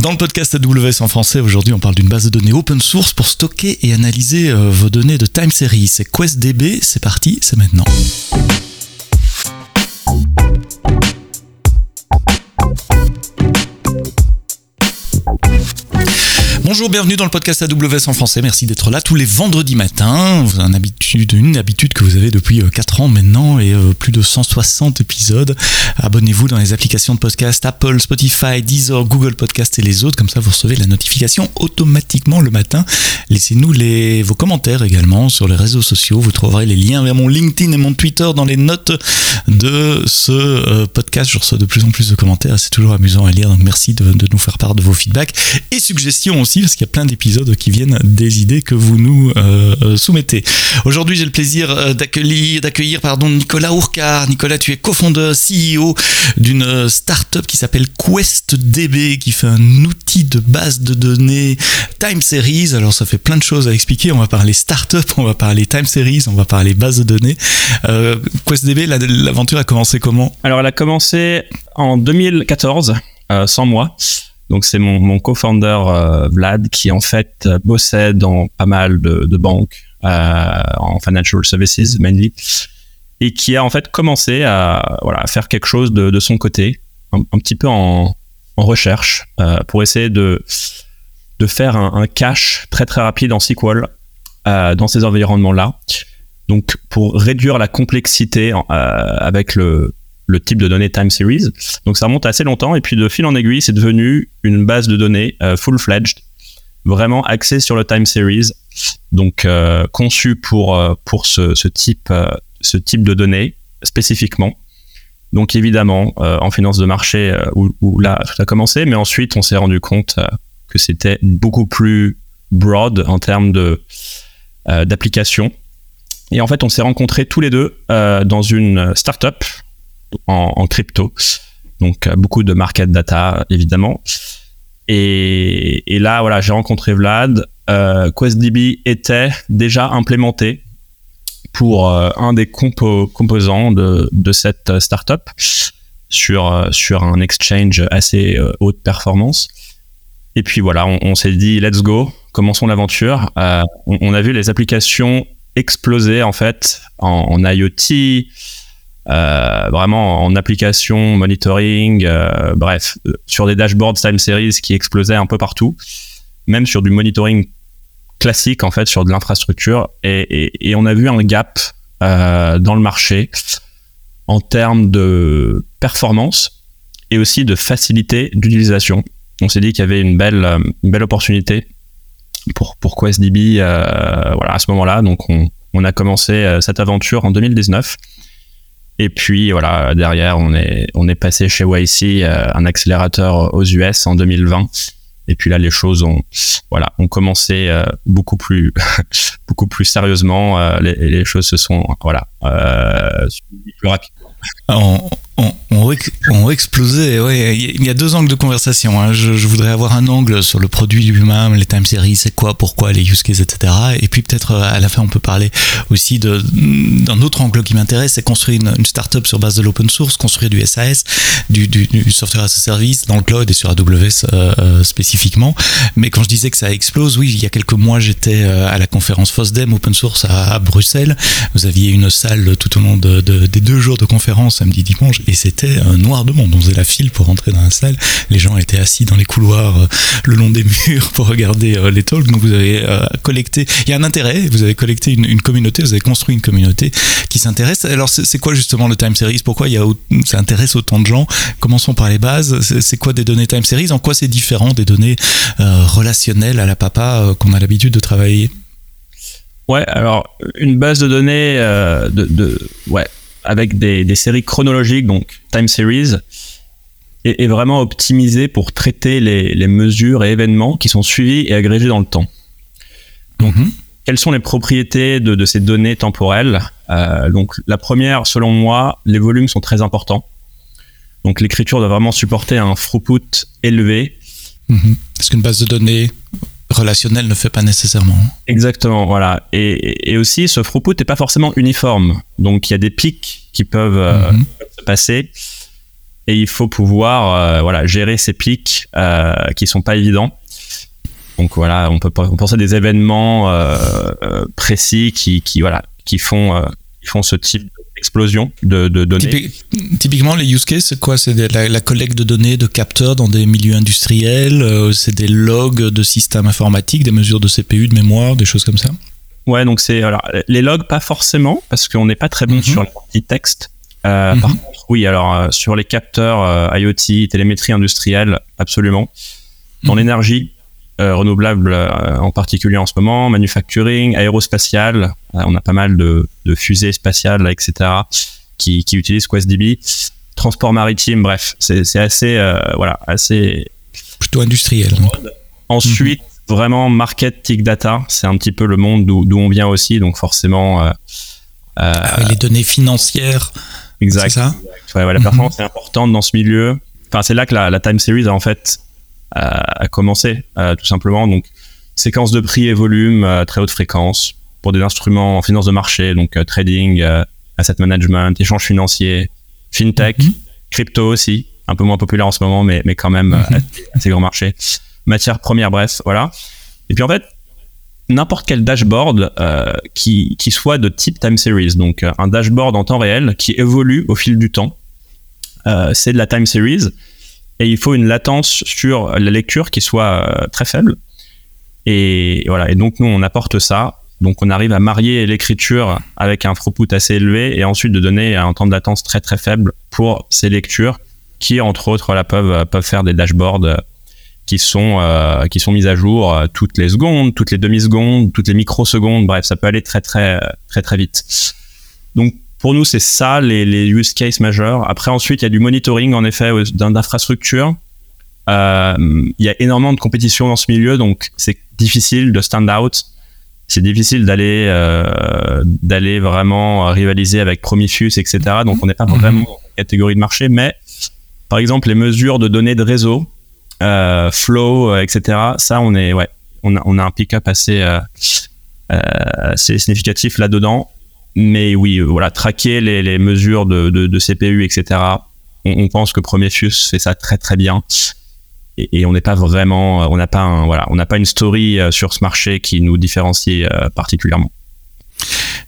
Dans le podcast AWS en français, aujourd'hui, on parle d'une base de données open source pour stocker et analyser euh, vos données de time series. C'est QuestDB, c'est parti, c'est maintenant. Bonjour, bienvenue dans le podcast AWS en français. Merci d'être là tous les vendredis matins. Une habitude, une habitude que vous avez depuis 4 euh, ans maintenant et euh, plus de 160 épisodes. Abonnez-vous dans les applications de podcast Apple, Spotify, Deezer, Google Podcast et les autres. Comme ça, vous recevez la notification automatiquement le matin. Laissez-nous vos commentaires également sur les réseaux sociaux. Vous trouverez les liens vers mon LinkedIn et mon Twitter dans les notes de ce euh, podcast. Je reçois de plus en plus de commentaires. C'est toujours amusant à lire. Donc merci de nous faire part de vos feedbacks et suggestions aussi parce qu'il y a plein d'épisodes qui viennent des idées que vous nous euh, euh, soumettez. Aujourd'hui, j'ai le plaisir euh, d'accueillir, d'accueillir pardon, Nicolas Ourcard. Nicolas, tu es cofondeur, CEO d'une start-up qui s'appelle QuestDB, qui fait un outil de base de données time series. Alors, ça fait plein de choses à expliquer. On va parler start-up, on va parler time series, on va parler base de données. QuestDB, l'aventure a commencé comment? Alors, elle a commencé en 2014, sans moi. Donc c'est mon, co-founder euh, Vlad qui en fait euh, bossait dans pas mal de, banques euh, en financial services mainly et qui a en fait commencé à voilà faire quelque chose de, son côté un, petit peu en, recherche pour essayer de de faire un, un, cache très très rapide en SQL dans ces environnements là donc pour réduire la complexité avec le le type de données time series. Donc ça remonte assez longtemps et puis de fil en aiguille, c'est devenu une base de données euh, full-fledged, vraiment axée sur le time series, donc euh, conçue pour euh, pour ce, type ce type de données spécifiquement. Donc évidemment, en finance de marché, où, où, là tout a commencé, mais ensuite on s'est rendu compte que c'était beaucoup plus broad en termes de d'application. Et en fait, on s'est rencontrés tous les deux dans une startup en, crypto. Donc euh, beaucoup de market data évidemment. Et, là voilà, j'ai rencontré Vlad. Euh, QuestDB était déjà implémenté pour euh, un des compo composants de, de cette startup sur sur un exchange assez haute performance. Et puis voilà, on, s'est dit let's go, commençons l'aventure. On, a vu les applications exploser en fait en IoT, euh, vraiment en application, monitoring, euh, bref, euh, sur des dashboards time series qui explosaient un peu partout, même sur du monitoring classique en fait sur de l'infrastructure et, on a vu un gap dans le marché en termes de performance et aussi de facilité d'utilisation. On s'est dit qu'il y avait une belle, belle opportunité pour, pour QuestDB voilà, à ce moment-là. Donc on, on a commencé cette aventure en 2019 et puis voilà, derrière, on est, on est passé chez YC, euh, un accélérateur aux US en 2020. Et puis là, les choses ont, voilà, ont commencé euh, beaucoup plus, beaucoup plus sérieusement. Euh, les, choses se sont, voilà, euh, plus rapidement. On, on, il y a deux angles de conversation. Hein. Je, voudrais avoir un angle sur le produit lui-même, les time series, c'est quoi, pourquoi, les use cases, etc. Et puis peut-être à la fin, on peut parler aussi d'un autre angle qui m'intéresse, c'est construire une, startup sur base de l'open source, construire du SAS, du, software as a service dans le cloud et sur AWS euh, spécifiquement. Mais quand je disais que ça explose, oui, il y a quelques mois, j'étais à la conférence FOSDEM Open Source à, Bruxelles. Vous aviez une salle tout au long de, de, des deux jours de conférence, samedi, dimanche, et c'était noir de monde. On faisait la file pour rentrer dans la salle. Les gens étaient assis dans les couloirs euh, le long des murs pour regarder euh, les talks. Donc vous avez euh, collecté, il y a un intérêt, vous avez collecté une, communauté, vous avez construit une communauté qui s'intéresse. Alors c'est quoi justement le time series? Pourquoi y a, ça intéresse autant de gens? Commençons par les bases. C'est quoi des données time series? En quoi c'est différent des données relationnelles à la papa qu'on a l'habitude de travailler? Ouais, alors une base de données de, de, ouais, avec des, des, séries chronologiques, donc time series, est, est vraiment optimisé pour traiter les, les, mesures et événements qui sont suivis et agrégés dans le temps. Donc, mm -hmm. quelles sont les propriétés de, de ces données temporelles? Euh, Donc, la première, selon moi, les volumes sont très importants. Donc, l'écriture doit vraiment supporter un throughput élevé. Mm -hmm. Est-ce qu'une base de données relationnel ne fait pas nécessairement. Exactement, voilà. Et, et aussi, ce throughput n'est pas forcément uniforme. Donc, il y a des pics qui peuvent, mm -hmm. euh, se passer. et il faut pouvoir voilà gérer ces pics qui sont pas évidents. Donc voilà, on peut penser à des événements précis qui, qui voilà qui font qui font ce type d'explosion de, de, données. typiquement, les use cases, c'est quoi? C'est la, collecte de données de capteurs dans des milieux industriels, c'est des logs de systèmes informatiques, des mesures de CPU, de mémoire, des choses comme ça? Ouais, donc c'est alors les logs pas forcément parce qu'on n'est pas très bon mhm. sur la partie texte. Euh, mhm. Par contre, oui, alors euh, sur les capteurs euh, IoT, télémétrie industrielle, absolument. Dans mhm. l'énergie renouvelable en particulier en ce moment, manufacturing, aérospatial, on a pas mal de, de fusées spatiales, etc., qui, qui utilisent QuestDB. Transport maritime, bref, c'est assez, voilà, assez plutôt industriel. Ensuite, vraiment market tick data, c'est un petit peu le monde d'où on vient aussi, donc forcément. Euh, euh ah les données financières. Exact. C'est ça? Ouais, la mhm. performance est importante dans ce milieu. Enfin, c'est là que la, time series a en fait a commencé, euh, tout simplement. Donc, séquence de prix et volume, euh, très haute fréquence pour des instruments en finance de marché, donc trading, asset management, échange financier, fintech, mhm. crypto aussi, un peu moins populaire en ce moment, mais, mais quand même mhm. assez grand marché matières premières, bref, voilà. Et puis en fait, n'importe quel dashboard euh, qui, qui, soit de type time series, donc euh, un dashboard en temps réel qui évolue au fil du temps, euh, c'est de la time series. Et il faut une latence sur la lecture qui soit très faible. Et voilà. Et donc nous, on apporte ça. Donc on arrive à marier l'écriture avec un throughput assez élevé et ensuite de donner un temps de latence très très faible pour ces lectures qui, entre autres, là, peuvent, peuvent faire des dashboards qui sont euh, sont mises à jour euh, toutes les secondes, toutes les demi-secondes, toutes les microsecondes. Bref, ça peut aller très très très très vite. Donc pour nous, c'est ça les, les, use cases majeurs. Après, ensuite, il y a du monitoring en effet d'infrastructure. Euh, il y a énormément de compétition dans ce milieu, donc c'est difficile de stand out. C'est difficile d'aller euh, d'aller vraiment rivaliser avec Prometheus, etc. Donc on n'est pas mhm. vraiment en catégorie de marché, mais par exemple les mesures de données de réseau, euh, flow, euh, etc. Ça, on est, ouais, on a, on a un pick-up assez, euh, assez significatif là-dedans. Mais oui, voilà, traquer les, mesures de, de, CPU, etc. On, pense que Prometheus fait ça très très bien. Et, et on n'est pas vraiment, on n'a pas un, voilà, on n'a pas une story sur ce marché qui nous différencie particulièrement.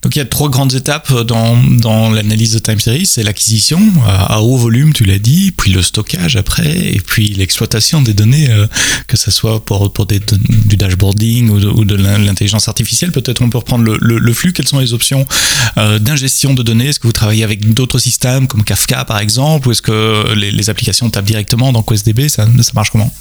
Donc il y a trois grandes étapes dans, dans l'analyse de time series, c'est l'acquisition à, haut volume, tu l'as dit, puis le stockage après, et puis l'exploitation des données, euh, que ce soit pour, pour des, du dashboarding ou de, l'intelligence artificielle. Peut-être on peut reprendre le, le, flux. Quelles sont les options euh, d'ingestion de données? Est-ce que vous travaillez avec d'autres systèmes comme Kafka par exemple, ou est-ce que les, les applications tapent directement dans QuestDB ça, ça marche comment?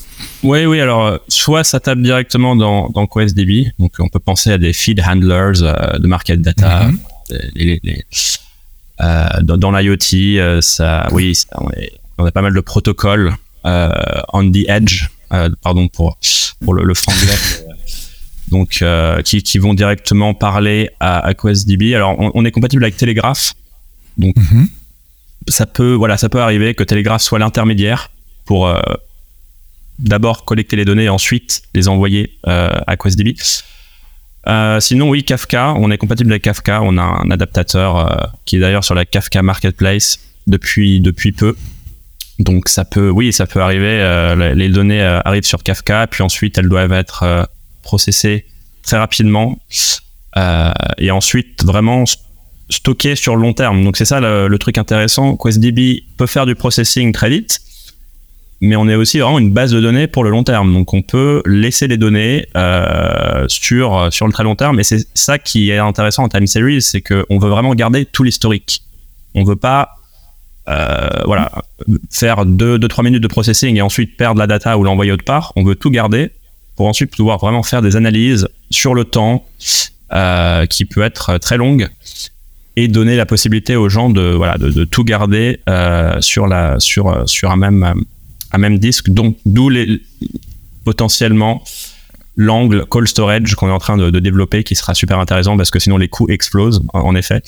Oui, oui. Alors, euh, soit ça tape directement dans, dans QuestDB, donc on peut penser à des feed handlers euh, de market data, mhm. euh, dans, dans l'IoT, ça, oui, on, a pas mal de protocoles on the edge, pardon pour pour le, le franglais. donc qui, qui, vont directement parler à, à QuestDB. Alors on, est compatible avec Telegraph, donc mhm. ça peut voilà ça peut arriver que Telegraph soit l'intermédiaire pour d'abord collecter les données et ensuite les envoyer euh, à QuestDB. Euh, sinon, oui, Kafka, on est compatible avec Kafka. On a un adaptateur euh, qui est d'ailleurs sur la Kafka Marketplace depuis, depuis peu. Donc, ça peut, oui, ça peut arriver. les données arrivent sur Kafka, puis ensuite, elles doivent être processées très rapidement. et ensuite, vraiment stockées sur long terme. Donc, c'est ça le, le truc intéressant. QuestDB peut faire du processing très vite mais on est aussi vraiment une base de données pour le long terme. Donc on peut laisser les données euh, sur sur le très long terme. Et c'est ça qui est intéressant en time series, c'est qu'on veut vraiment garder tout l'historique. On veut pas euh, voilà faire 2 deux, minutes de processing et ensuite perdre la data ou l'envoyer autre part. On veut tout garder pour ensuite pouvoir vraiment faire des analyses sur le temps euh, qui peut être très longue et donner la possibilité aux gens de voilà de, tout garder sur la sur sur un même un même disque, donc d'où les, potentiellement l'angle call storage qu'on est en train de, développer qui sera super intéressant parce que sinon les coûts explosent en effet.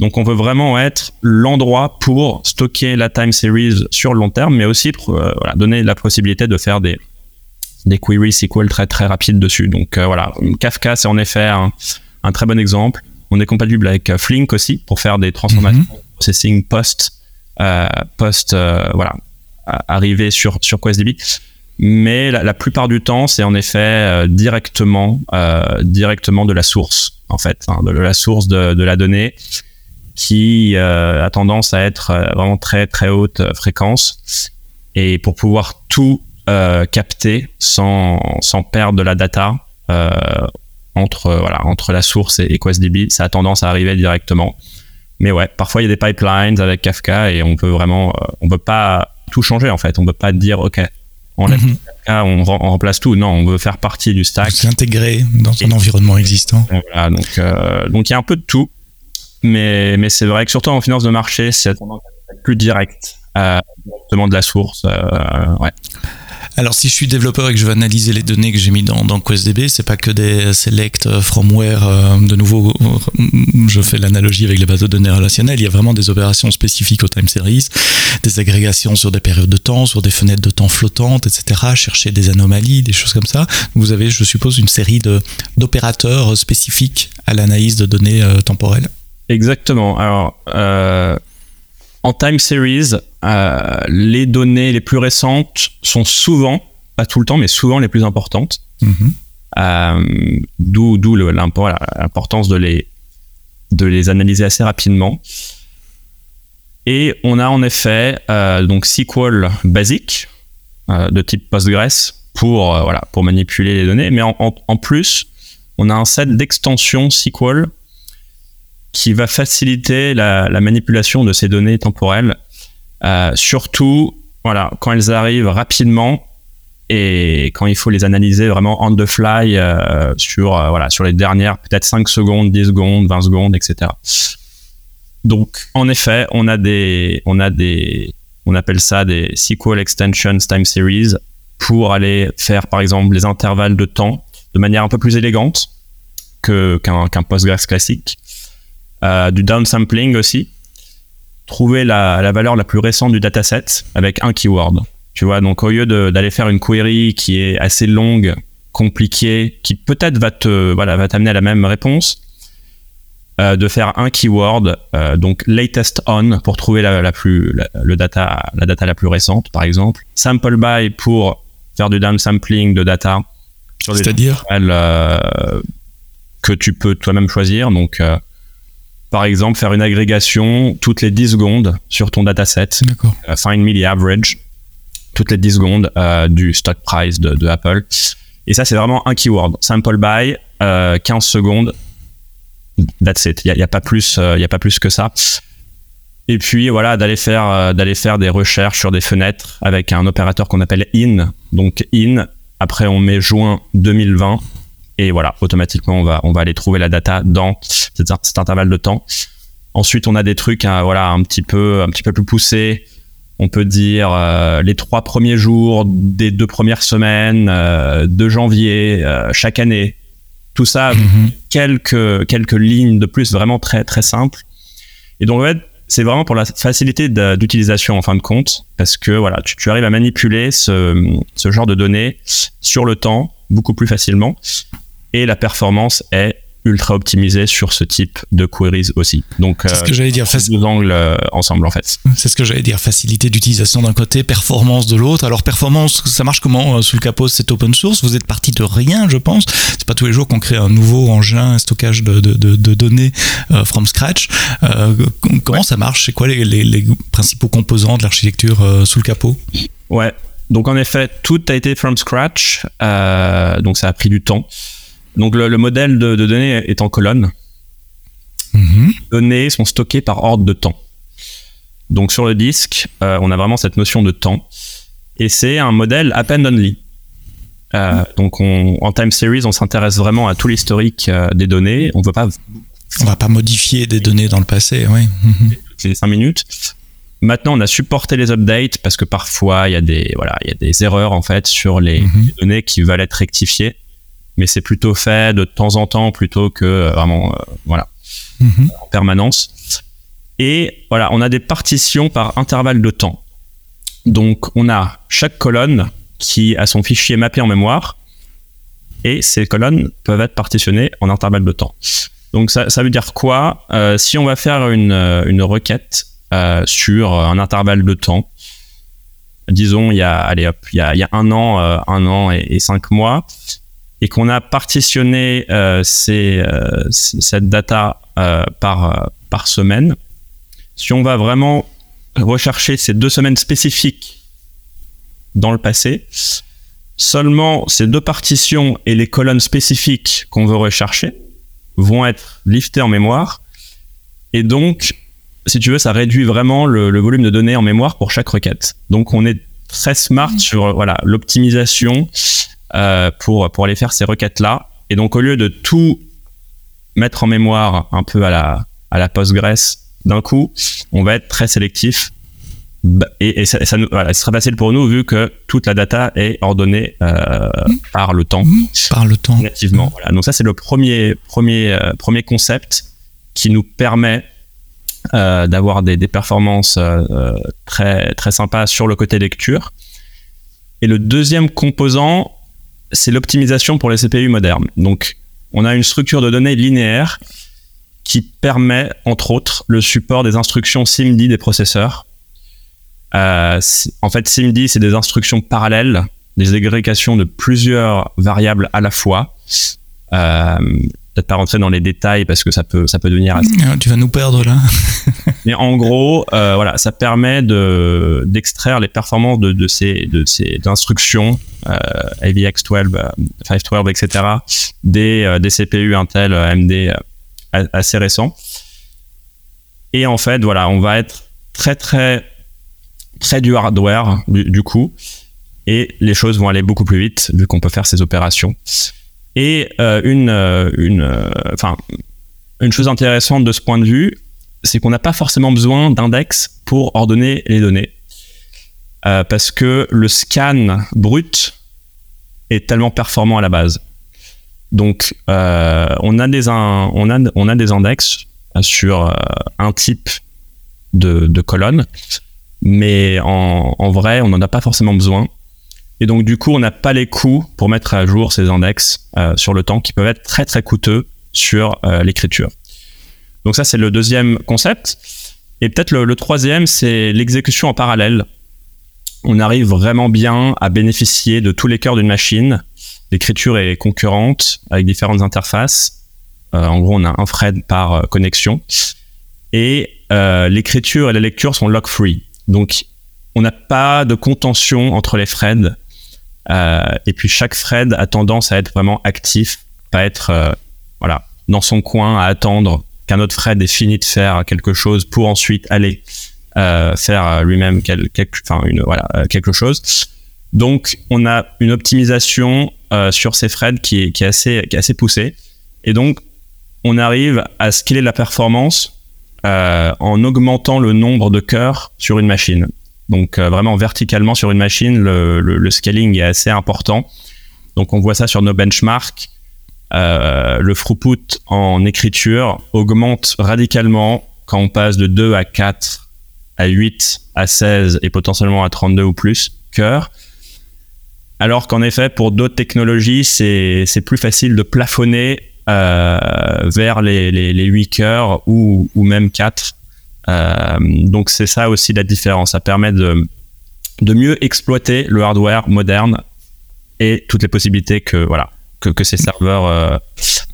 Donc on veut vraiment être l'endroit pour stocker la time series sur le long terme, mais aussi pour euh, voilà, donner la possibilité de faire des, des queries SQL très très rapides dessus. Donc euh, voilà, Kafka c'est en effet un, très bon exemple. On est compatible avec euh, Flink aussi pour faire des transformations mm-hmm. processing post post voilà arriver sur sur QuestDB mais la, plupart du temps, c'est en effet euh, directement, euh, directement de la source, en fait, hein, de, la source de, de la donnée qui euh, a tendance à être vraiment très très haute fréquence. Et pour pouvoir tout capter sans, sans perdre de la data entre voilà entre la source et, et QuestDB, ça a tendance à arriver directement. Mais ouais, parfois il y a des pipelines avec Kafka et on peut vraiment, on peut pas tout changer en fait. On peut pas dire ok, on, mhm. on, remplace tout. Non, on veut faire partie du stack. S'intégrer dans un environnement existant. Voilà, donc euh, donc il y a un peu de tout, mais mais c'est vrai que surtout en finance de marché, c'est plus direct, euh, directement de la source. Euh, ouais. Alors si je suis développeur et que je veux analyser les données que j'ai mis dans, dans QuestDB, c'est pas que des select euh, from where. Euh, de nouveau, euh, je fais l'analogie avec les bases de données relationnelles. Il y a vraiment des opérations spécifiques au time series, des agrégations sur des périodes de temps, sur des fenêtres de temps flottantes, etc. Chercher des anomalies, des choses comme ça. Vous avez, je suppose, une série d'opérateurs spécifiques à l'analyse de données temporelles. Exactement. Alors en time series, euh, les données les plus récentes sont souvent, pas tout le temps, mais souvent les plus importantes. Mhm. Euh, d'où l'importance de les, de les analyser assez rapidement. Et on a en effet euh, donc SQL basique de type Postgres pour, voilà, pour manipuler les données, mais en, en plus, on a un set d'extensions SQL qui va faciliter la, la, manipulation de ces données temporelles, euh, surtout voilà, quand elles arrivent rapidement et quand il faut les analyser vraiment on the fly euh, sur, euh, voilà, sur les dernières peut-être 5 secondes, 10 secondes, 20 secondes, etc. Donc, en effet, on a des, on a des, on appelle ça des SQL Extensions Time Series pour aller faire, par exemple, les intervalles de temps de manière un peu plus élégante que, qu'un, qu'un Postgres classique. Euh, du downsampling aussi. Trouver la, la, valeur la plus récente du dataset avec un keyword. Tu vois, donc au lieu d'aller faire une query qui est assez longue, compliquée, qui peut-être va te voilà va t'amener à la même réponse, euh, de faire un keyword, euh, donc latest on pour trouver la, la plus la, le data la data la plus récente par exemple, sample by pour faire du downsampling de data c'est-à-dire euh, que tu peux toi-même choisir donc par exemple, faire une agrégation toutes les 10 secondes sur ton dataset. Uh, find me the average toutes les 10 secondes euh, du stock price de, de, Apple. Et ça, c'est vraiment un keyword. Sample by, euh, 15 secondes. That's it. Il n'y a, a, pas plus, il euh, a pas plus que ça. Et puis voilà, d'aller faire, euh, d'aller faire des recherches sur des fenêtres avec un opérateur qu'on appelle in. Donc in. Après, on met juin 2020 et voilà, automatiquement, on va, on va aller trouver la data dans cet, cet intervalle de temps. Ensuite, on a des trucs, hein, voilà, un petit peu, un petit peu plus poussés. On peut dire euh, les trois premiers jours des deux premières semaines euh, de janvier euh, chaque année. Tout ça, mhm. quelques quelques lignes de plus, vraiment très très simples. Et donc en fait, c'est vraiment pour la facilité d'utilisation en fin de compte, parce que voilà, tu, tu arrives à manipuler ce, ce genre de données sur le temps beaucoup plus facilement et la performance est ultra optimisée sur ce type de queries aussi. Donc, c'est ce que euh, j'allais dire. Deux angles euh, ensemble en fait. C'est ce que j'allais dire. Facilité d'utilisation d'un côté, performance de l'autre. Alors performance, ça marche comment euh, sous le capot C'est open source? Vous êtes parti de rien, je pense. C'est pas tous les jours qu'on crée un nouveau engin, un stockage de, de, de, de données from scratch. comment ça marche? C'est quoi les, les, les, principaux composants de l'architecture sous le capot? Ouais. Donc en effet, tout a été from scratch. donc ça a pris du temps. Donc le, le modèle de, de, données est en colonne. Les données sont stockées par ordre de temps. Donc sur le disque, euh, on a vraiment cette notion de temps. Et c'est un modèle append only. Euh, donc on, en time series, on s'intéresse vraiment à tout l'historique euh, des données. On veut pas. On va pas modifier des données dans le passé, oui. C'est mm-hmm. 5 minutes. Maintenant, on a supporté les updates parce que parfois il y a des voilà, il y a des erreurs en fait sur les, les données qui veulent être rectifiées mais c'est plutôt fait de temps en temps plutôt que euh, vraiment euh, voilà mm-hmm. en permanence. Et voilà, on a des partitions par intervalle de temps. Donc on a chaque colonne qui a son fichier mappé en mémoire et ces colonnes peuvent être partitionnées en intervalle de temps. Donc ça, ça veut dire quoi? Euh, Si on va faire une, une requête euh, sur un intervalle de temps. Disons, il y a, allez hop, il y a, il y a un an, euh, un an et, et cinq mois, et qu'on a partitionné euh, ces, euh, cette data euh, par, par semaine. Si on va vraiment rechercher ces deux semaines spécifiques dans le passé, seulement ces deux partitions et les colonnes spécifiques qu'on veut rechercher vont être liftées en mémoire. Et donc, si tu veux, ça réduit vraiment le, le volume de données en mémoire pour chaque requête. Donc, on est très smart sur voilà l'optimisation euh, pour pour aller faire ces requêtes là. Et donc, au lieu de tout mettre en mémoire un peu à la à la Postgres d'un coup, on va être très sélectif. Bah, Et, et ça, ça nous, voilà, ce sera facile pour nous vu que toute la data est ordonnée euh, par le temps Mmh, Par le temps. nativement. Voilà. Donc ça c'est le premier premier euh, premier concept qui nous permet euh, d'avoir des, des performances très très sympas sur le côté lecture. Et le deuxième composant, c'est l'optimisation pour les CPU modernes. Donc on a une structure de données linéaire qui permet entre autres le support des instructions SIMD des processeurs. Euh, en fait, SIMD c'est des instructions parallèles des agrégations de plusieurs variables à la fois. Euh, Peut-être pas rentrer dans les détails parce que ça peut ça peut devenir assez. Tu vas nous perdre là. Mais en gros, euh, voilà, ça permet de d'extraire les performances de, de ces de ces instructions euh, AVX12, euh, 512, etc. des euh, des CPU Intel, euh, AMD assez récents. Et en fait, voilà, on va être très très près du hardware du, du coup, et les choses vont aller beaucoup plus vite vu qu'on peut faire ces opérations. Et euh, une euh, une euh, enfin une chose intéressante de ce point de vue, c'est qu'on n'a pas forcément besoin d'index pour ordonner les données. Parce que le scan brut est tellement performant à la base. Donc, on, a des on, a, on a des index sur un type de, de colonne, mais en, en vrai, on n'en a pas forcément besoin. Et donc, du coup, on n'a pas les coûts pour mettre à jour ces index euh, sur le temps qui peuvent être très très coûteux sur euh, l'écriture. Donc ça, c'est le deuxième concept. Et peut-être le, troisième, c'est l'exécution en parallèle. On arrive vraiment bien à bénéficier de tous les cœurs d'une machine. L'écriture est concurrente avec différentes interfaces. Euh, en gros, on a un thread par connexion. Et l'écriture et la lecture sont lock-free. Donc, on n'a pas de contention entre les threads. Euh, et puis, chaque thread a tendance à être vraiment actif, pas être euh, voilà, dans son coin à attendre qu'un autre thread ait fini de faire quelque chose pour ensuite aller euh, faire lui-même quel, quelque, chose. Donc, on a une optimisation sur ces threads qui est, assez, qui est assez poussée. Et donc, on arrive à scaler la performance en augmentant le nombre de cœurs sur une machine. Donc, euh, vraiment verticalement sur une machine, le, scaling est assez important. Donc, on voit ça sur nos benchmarks. Euh, le throughput en écriture augmente radicalement quand on passe de 2 à 4 à 8 à 16 et potentiellement à 32 ou plus cœurs. Alors qu'en effet, pour d'autres technologies, c'est plus facile de plafonner euh, vers les 8 cœurs ou, ou même 4. Euh, donc c'est ça aussi la différence. Ça permet de, de mieux exploiter le hardware moderne et toutes les possibilités que voilà que, que ces serveurs euh,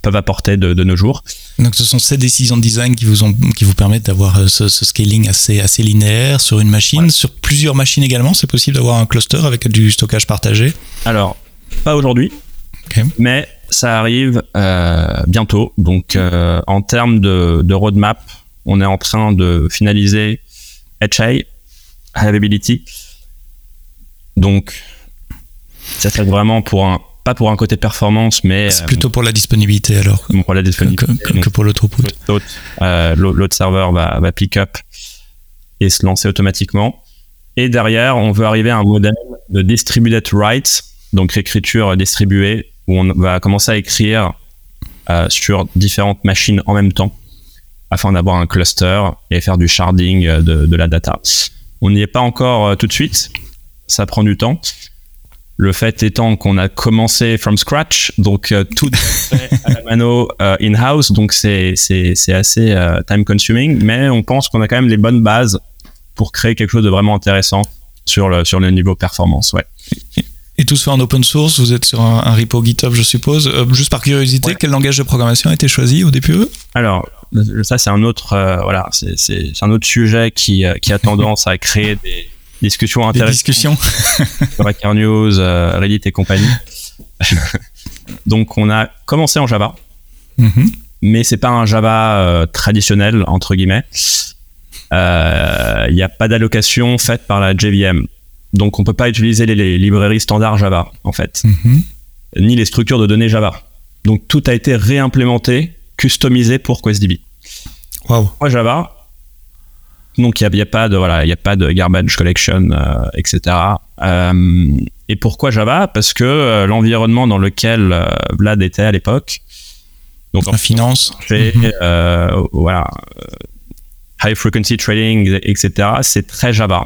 peuvent apporter de, de, nos jours. Donc ce sont ces décisions de design qui vous, ont, qui vous permettent d'avoir euh, ce, ce, scaling assez, assez linéaire sur une machine, ouais. sur plusieurs machines également. C'est possible d'avoir un cluster avec du stockage partagé Alors, pas aujourd'hui, okay. mais ça arrive euh, bientôt. Donc euh, en termes de, de, roadmap, on est en train de finaliser HA, Availability. Donc ça fait vraiment pour un pas pour un côté performance, mais c'est plutôt pour la disponibilité alors. Pour la disponibilité. Que, que, que pour le throughput. L'autre euh, serveur va, va pick up et se lancer automatiquement. Et derrière, on veut arriver à un modèle de distributed write, donc écriture distribuée, où on va commencer à écrire euh, sur différentes machines en même temps, afin d'avoir un cluster et faire du sharding de, de la data. On n'y est pas encore euh, tout de suite, ça prend du temps. Le fait étant qu'on a commencé from scratch, donc euh, tout fait à la mano euh, in-house, donc c'est c'est assez euh, time consuming, mais on pense qu'on a quand même les bonnes bases pour créer quelque chose de vraiment intéressant sur le, sur le niveau performance. Ouais. Et tout se fait en open source, vous êtes sur un, repo GitHub, je suppose. Euh, juste par curiosité, quel langage de programmation a été choisi au début Alors, ça c'est un autre, euh, voilà, c'est un autre sujet qui, euh, qui a tendance à créer des discussions intéressantes. Des discussions. sur Hacker News, Reddit et compagnie. Donc, on a commencé en Java, mm-hmm. mais c'est pas un Java traditionnel entre guillemets. Il n'y a pas d'allocation faite par la JVM. Donc on peut pas utiliser les, librairies standards Java en fait, mhm. ni les structures de données Java. Donc tout a été réimplémenté, customisé pour QuestDB. Wow. Java. Donc il n'y a, pas de voilà, il a pas de garbage collection, euh, etc. Euh, et pourquoi Java? Parce que euh, l'environnement dans lequel Vlad était à l'époque, donc en finance, mhm. voilà, high frequency trading, etc. C'est très Java.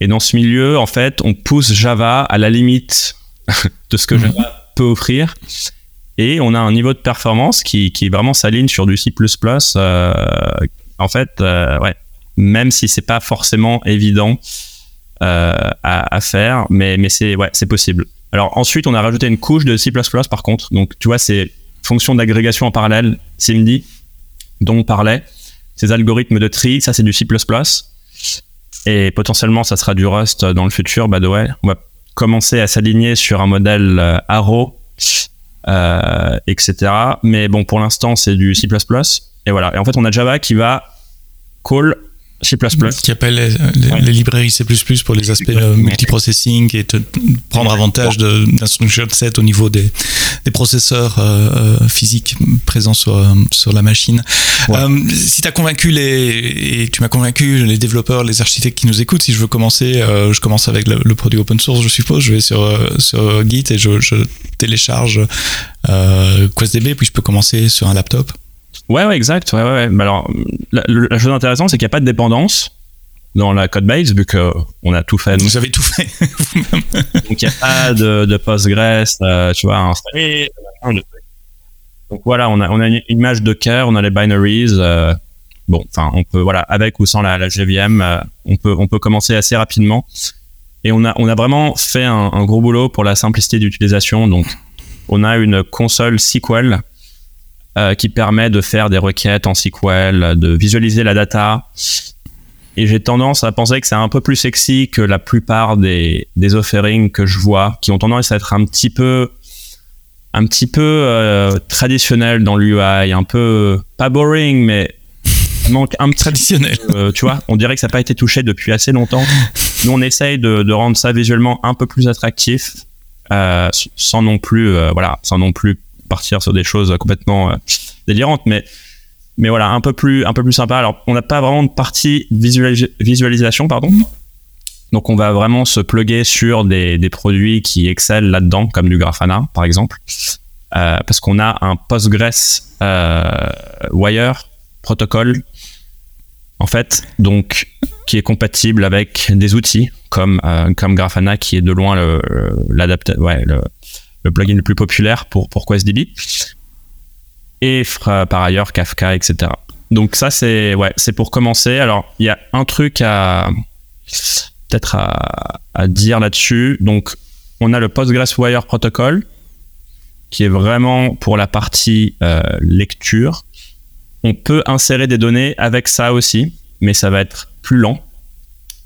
Et dans ce milieu, en fait, on pousse Java à la limite de ce que mhm. Java peut offrir. Et on a un niveau de performance qui, qui vraiment s'aligne sur du C++. Euh, en fait, euh, ouais, même si c'est pas forcément évident euh, à, faire, mais, mais c'est ouais, possible. Alors ensuite, on a rajouté une couche de C++ par contre. Donc tu vois, c'est fonction d'agrégation en parallèle, SIMD, dont on parlait. Ces algorithmes de tri, ça c'est du C++ et potentiellement ça sera du Rust dans le futur, bah ouais, on va commencer à s'aligner sur un modèle Arrow, euh, etc. Mais bon, pour l'instant, c'est du C++. Et voilà. Et en fait, on a Java qui va call C++. Qui appelle les, librairies C++ pour les aspects euh, multiprocessing et te prendre avantage d'instruction set au niveau des, des processeurs euh, euh, physiques présents sur, sur la machine. si tu as convaincu les, et tu m'as convaincu les développeurs, les architectes qui nous écoutent, si je veux commencer, je commence avec le, produit open source, je suppose, je vais sur, sur Git et je, je télécharge QuestDB, puis je peux commencer sur un laptop. Ouais, ouais, exact. Ouais, ouais, Mais alors, la, chose intéressante, c'est qu'il n'y a pas de dépendance dans la code base, vu qu'on a tout fait. Vous avez tout fait Donc, il n'y a pas de, de Postgres, euh, tu vois, installé. Donc, voilà, on a, on a une image de cœur, on a les binaries. Euh, bon, enfin, on peut, voilà, avec ou sans la, la JVM, euh, on, peut, on peut commencer assez rapidement. Et on a, on a vraiment fait un, un gros boulot pour la simplicité d'utilisation. Donc, on a une console SQL euh, qui permet de faire des requêtes en SQL, de visualiser la data. Et j'ai tendance à penser que c'est un peu plus sexy que la plupart des, des offerings que je vois, qui ont tendance à être un petit peu, un petit peu euh, traditionnel dans l'UI, un peu pas boring, mais manque un petit traditionnel. Euh, tu vois, on dirait que ça n'a pas été touché depuis assez longtemps. Nous, on essaye de, de rendre ça visuellement un peu plus attractif, euh, sans non plus, euh, voilà, sans non plus partir sur des choses complètement euh, délirantes, mais mais voilà, un peu plus, un peu plus sympa. Alors, on n'a pas vraiment de partie visualisation, pardon. Donc, on va vraiment se plugger sur des, des produits qui excellent là-dedans, comme du Grafana, par exemple, euh, parce qu'on a un Postgres euh, Wire protocole, en fait, donc qui est compatible avec des outils comme comme Grafana, qui est de loin le, ouais, le le plugin le plus populaire pour, pour QuestDB. Et par ailleurs Kafka, etc. Donc ça, c'est ouais, c'est pour commencer. Alors, il y a un truc à peut-être à, dire là-dessus. Donc, on a le PostgreSQL Protocol, qui est vraiment pour la partie euh, lecture. On peut insérer des données avec ça aussi, mais ça va être plus lent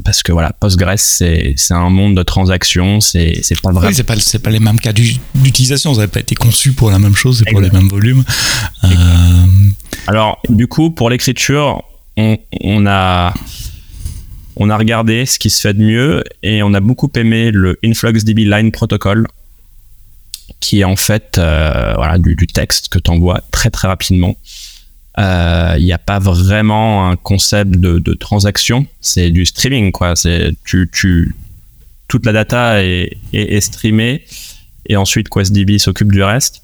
parce que voilà, Postgres, c'est un monde de transactions, c'est pas vrai. Oui, c'est pas, pas les mêmes cas d'utilisation, ça n'a pas été conçu pour la même chose et pour les mêmes volumes. Euh, Alors, du coup, pour l'écriture, on, on, a, on a regardé ce qui se fait de mieux et on a beaucoup aimé le InfluxDB Line Protocol, qui est en fait euh, voilà, du, du texte que tu envoies très très rapidement. Il euh, n'y a pas vraiment un concept de, transaction, c'est du streaming quoi. C'est tu, toute la data est, est, streamée et ensuite QuestDB s'occupe du reste.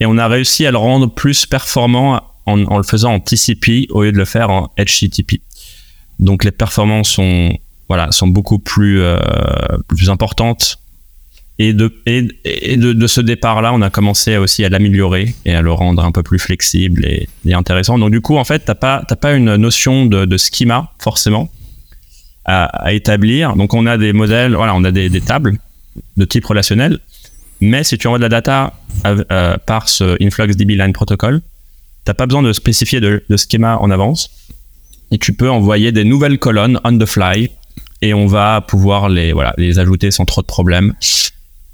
Et on a réussi à le rendre plus performant en, en, le faisant en TCP au lieu de le faire en HTTP. Donc les performances sont voilà sont beaucoup plus euh, plus importantes et de, et, de, de, ce départ-là, on a commencé aussi à l'améliorer et à le rendre un peu plus flexible et, et intéressant. Donc du coup, en fait, t'as pas t'as pas une notion de, de schema forcément. à, établir. Donc on a des modèles, voilà, on a des, des tables de type relationnel. Mais si tu envoies de la data euh, par ce InfluxDB Line Protocol, t'as pas besoin de spécifier de, de, schéma en avance. Et tu peux envoyer des nouvelles colonnes on the fly et on va pouvoir les, voilà, les ajouter sans trop de problèmes.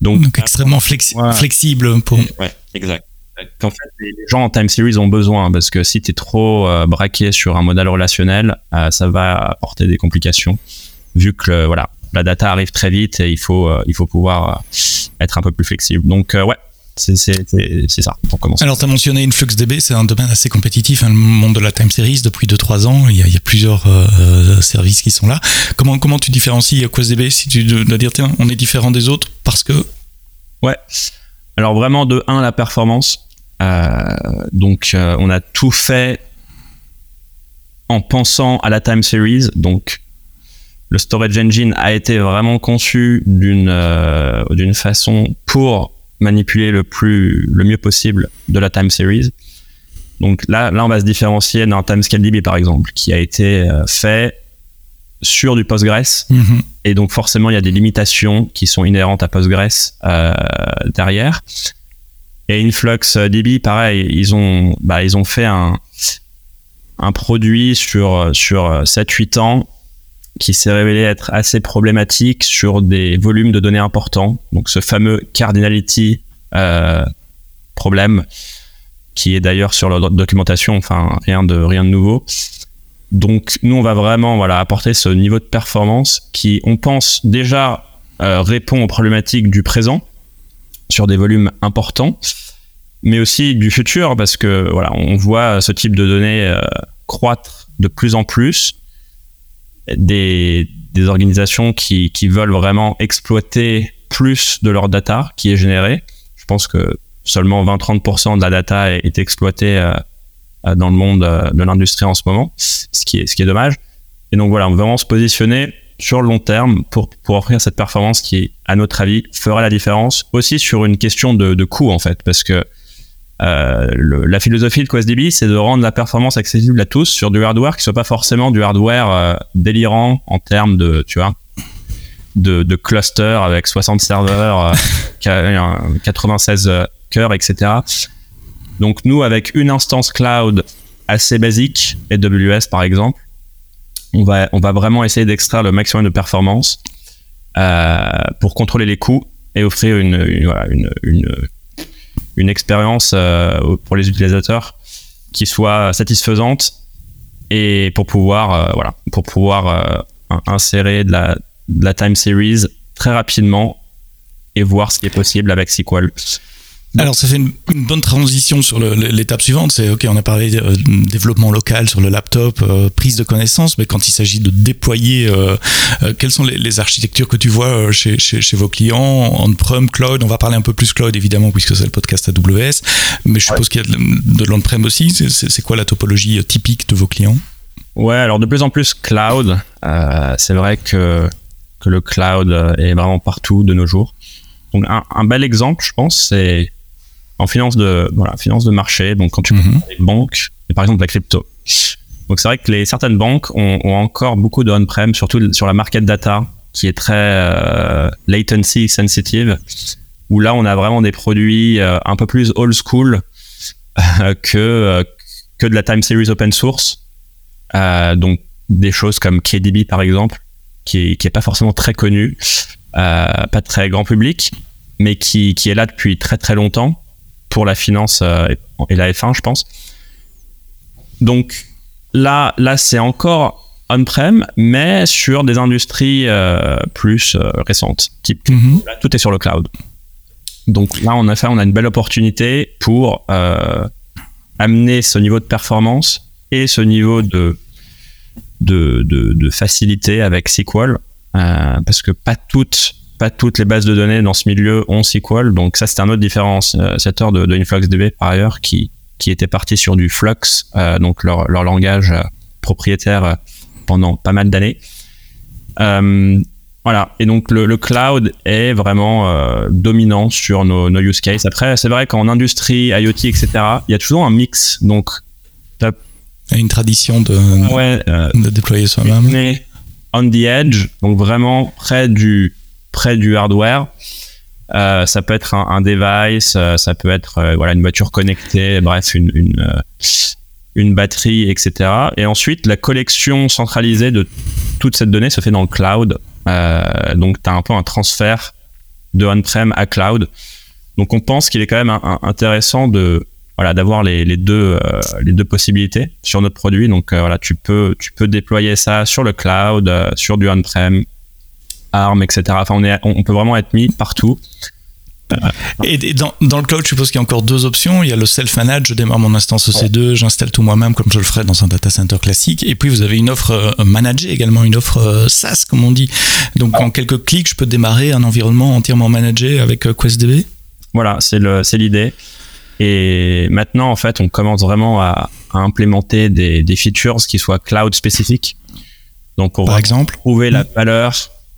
Donc, Donc extrêmement flexible pour. Ouais, exact. Qu'en fait, les gens en time series ont besoin parce que si tu es trop euh, braqué sur un modèle relationnel, euh, ça va apporter des complications. Vu que voilà, la data arrive très vite et il faut, euh, il faut pouvoir être un peu plus flexible. Donc, ouais, c'est ça pour commencer. Alors, tu as mentionné InfluxDB, c'est un domaine assez compétitif, hein, le monde de la time series depuis 2-3 ans. Il y, a, il y a plusieurs services qui sont là. Comment, comment tu différencies QuestDB si tu dois dire, tiens, on est différent des autres parce que. Ouais. Alors, vraiment, de 1, la performance. Euh, donc, euh, on a tout fait en pensant à la time series. Donc, le storage engine a été vraiment conçu d'une euh, d'une façon pour manipuler le plus le mieux possible de la time series. Donc là, là, on va se différencier d'un TimescaleDB par exemple, qui a été fait sur du Postgres. Mm-hmm. Et donc forcément, il y a des limitations qui sont inhérentes à Postgres derrière. Et InfluxDB, pareil, ils ont, bah, ils ont fait un, un produit sur, sur 7-8 ans qui s'est révélé être assez problématique sur des volumes de données importants. Donc ce fameux cardinality euh, problème, qui est d'ailleurs sur leur documentation, enfin rien de, rien de nouveau. Donc nous, on va vraiment voilà, apporter ce niveau de performance qui, on pense, déjà euh, répond aux problématiques du présent sur des volumes importants, mais aussi du futur parce que voilà, on voit ce type de données euh, croître de plus en plus. Des, des organisations qui, qui, veulent vraiment exploiter plus de leur data qui est générée. Je pense que seulement 20-30% de la data est, exploitée euh, dans le monde euh, de l'industrie en ce moment, ce qui est, ce qui est dommage. Et donc voilà, on veut vraiment se positionner sur le long terme pour, pour offrir cette performance qui, à notre avis, fera la différence aussi sur une question de, de coût en fait, parce que euh, le, la philosophie de QuestDB, c'est de rendre la performance accessible à tous sur du hardware qui soit pas forcément du hardware euh, délirant en termes de, tu vois, de, de cluster avec 60 serveurs, euh, 96 euh, cœurs, etc. Donc nous, avec une instance cloud assez basique, AWS par exemple, on va, on va vraiment essayer d'extraire le maximum de performance pour contrôler les coûts et offrir une, une, une, une, expérience euh, pour les utilisateurs qui soit satisfaisante et pour pouvoir, euh, voilà, pour pouvoir euh, insérer de la, de la time series très rapidement et voir ce qui est possible avec SQL. Alors ça fait une, bonne transition sur l'étape suivante, c'est ok on a parlé de euh, développement local sur le laptop, euh, prise de connaissances, mais quand il s'agit de déployer, euh, quelles sont les, architectures que tu vois chez, chez, chez vos clients, on-prem, cloud, on va parler un peu plus cloud évidemment puisque c'est le podcast AWS, mais je suppose qu'il y a de, l'on-prem aussi, c'est quoi la topologie typique de vos clients? Ouais, alors de plus en plus cloud, c'est vrai que, que le cloud est vraiment partout de nos jours. Donc un, un bel exemple, je pense, c'est en finance de voilà finance de marché donc quand tu mm les banques et par exemple la crypto. Donc c'est vrai que les certaines banques ont, ont encore beaucoup de on-prem surtout sur la market data qui est très euh, latency sensitive où là on a vraiment des produits euh, un peu plus old school euh, que que de la time series open source. Donc des choses comme KDB par exemple qui est, qui est pas forcément très connu pas très grand public mais qui, qui est là depuis très très longtemps pour la finance euh, et la F1, je pense. Donc là, là c'est encore on-prem, mais sur des industries euh, plus euh, récentes. Type, mhm. tout est sur le cloud. Donc là, en effet, on a une belle opportunité pour amener ce niveau de performance et ce niveau de, de, de, de facilité avec SQL, parce que pas toutes pas toutes les bases de données dans ce milieu ont SQL, donc ça c'est un autre différenciateur de, de InfluxDB par ailleurs qui qui était parti sur du Flux, euh, donc leur, leur langage euh, propriétaire euh, pendant pas mal d'années. Euh, voilà, et donc le, le cloud est vraiment euh, dominant sur nos, nos, use cases. Après, c'est vrai qu'en industrie, IoT, etc., il y a toujours un mix. Donc, une tradition de, ouais, de déployer soi-même on the edge, donc vraiment près du près du hardware. Euh, ça peut être un, device, euh, ça peut être euh, voilà une voiture connectée, bref une une, batterie, etc. Et ensuite la collection centralisée de toute cette donnée se fait dans le cloud. Donc tu as un peu un transfert de on-prem à cloud. Donc on pense qu'il est quand même intéressant de voilà d'avoir les, les deux les deux possibilités sur notre produit. Donc voilà tu peux tu peux déployer ça sur le cloud, sur du on-prem, ARM, etc. Enfin on est on, on peut vraiment être mis partout. Et, dans, dans le cloud, je suppose qu'il y a encore deux options. Il y a le self-manage, je démarre mon instance EC2, j'installe tout moi-même comme je le ferais dans un data center classique. Et puis vous avez une offre euh, managée également, une offre euh, SaaS comme on dit. Donc en quelques clics, je peux démarrer un environnement entièrement managé avec euh, QuestDB. Voilà, c'est l'idée. Et maintenant, en fait, on commence vraiment à, à implémenter des, des features qui soient cloud spécifiques. Donc, pour Par exemple, prouver la valeur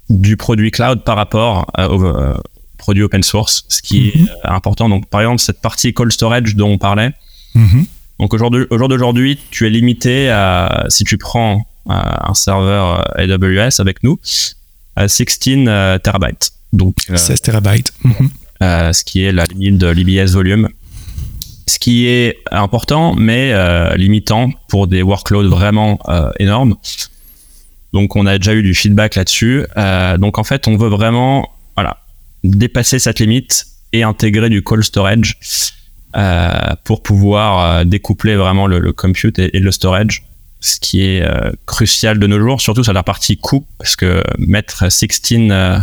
du produit cloud par rapport euh, au euh, produit open source, ce qui est Mhm. important. Donc, par exemple, cette partie cold storage dont on parlait. Mhm. Donc, aujourd'hui, au jour d'aujourd'hui, tu es limité à, si tu prends euh, un serveur AWS avec nous, à 16 euh, terabytes. Donc, euh, 16 terabytes. Mhm. euh, ce qui est la limite de l'IBS volume. Ce qui est important, mais euh, limitant pour des workloads vraiment euh, énormes. Donc, on a déjà eu du feedback là-dessus. Euh, donc, en fait, on veut vraiment voilà, dépasser cette limite et intégrer du cold storage euh, pour pouvoir euh, découpler vraiment le, le compute et, et le storage, ce qui est crucial de nos jours, surtout sur la partie coût, parce que mettre 16 euh,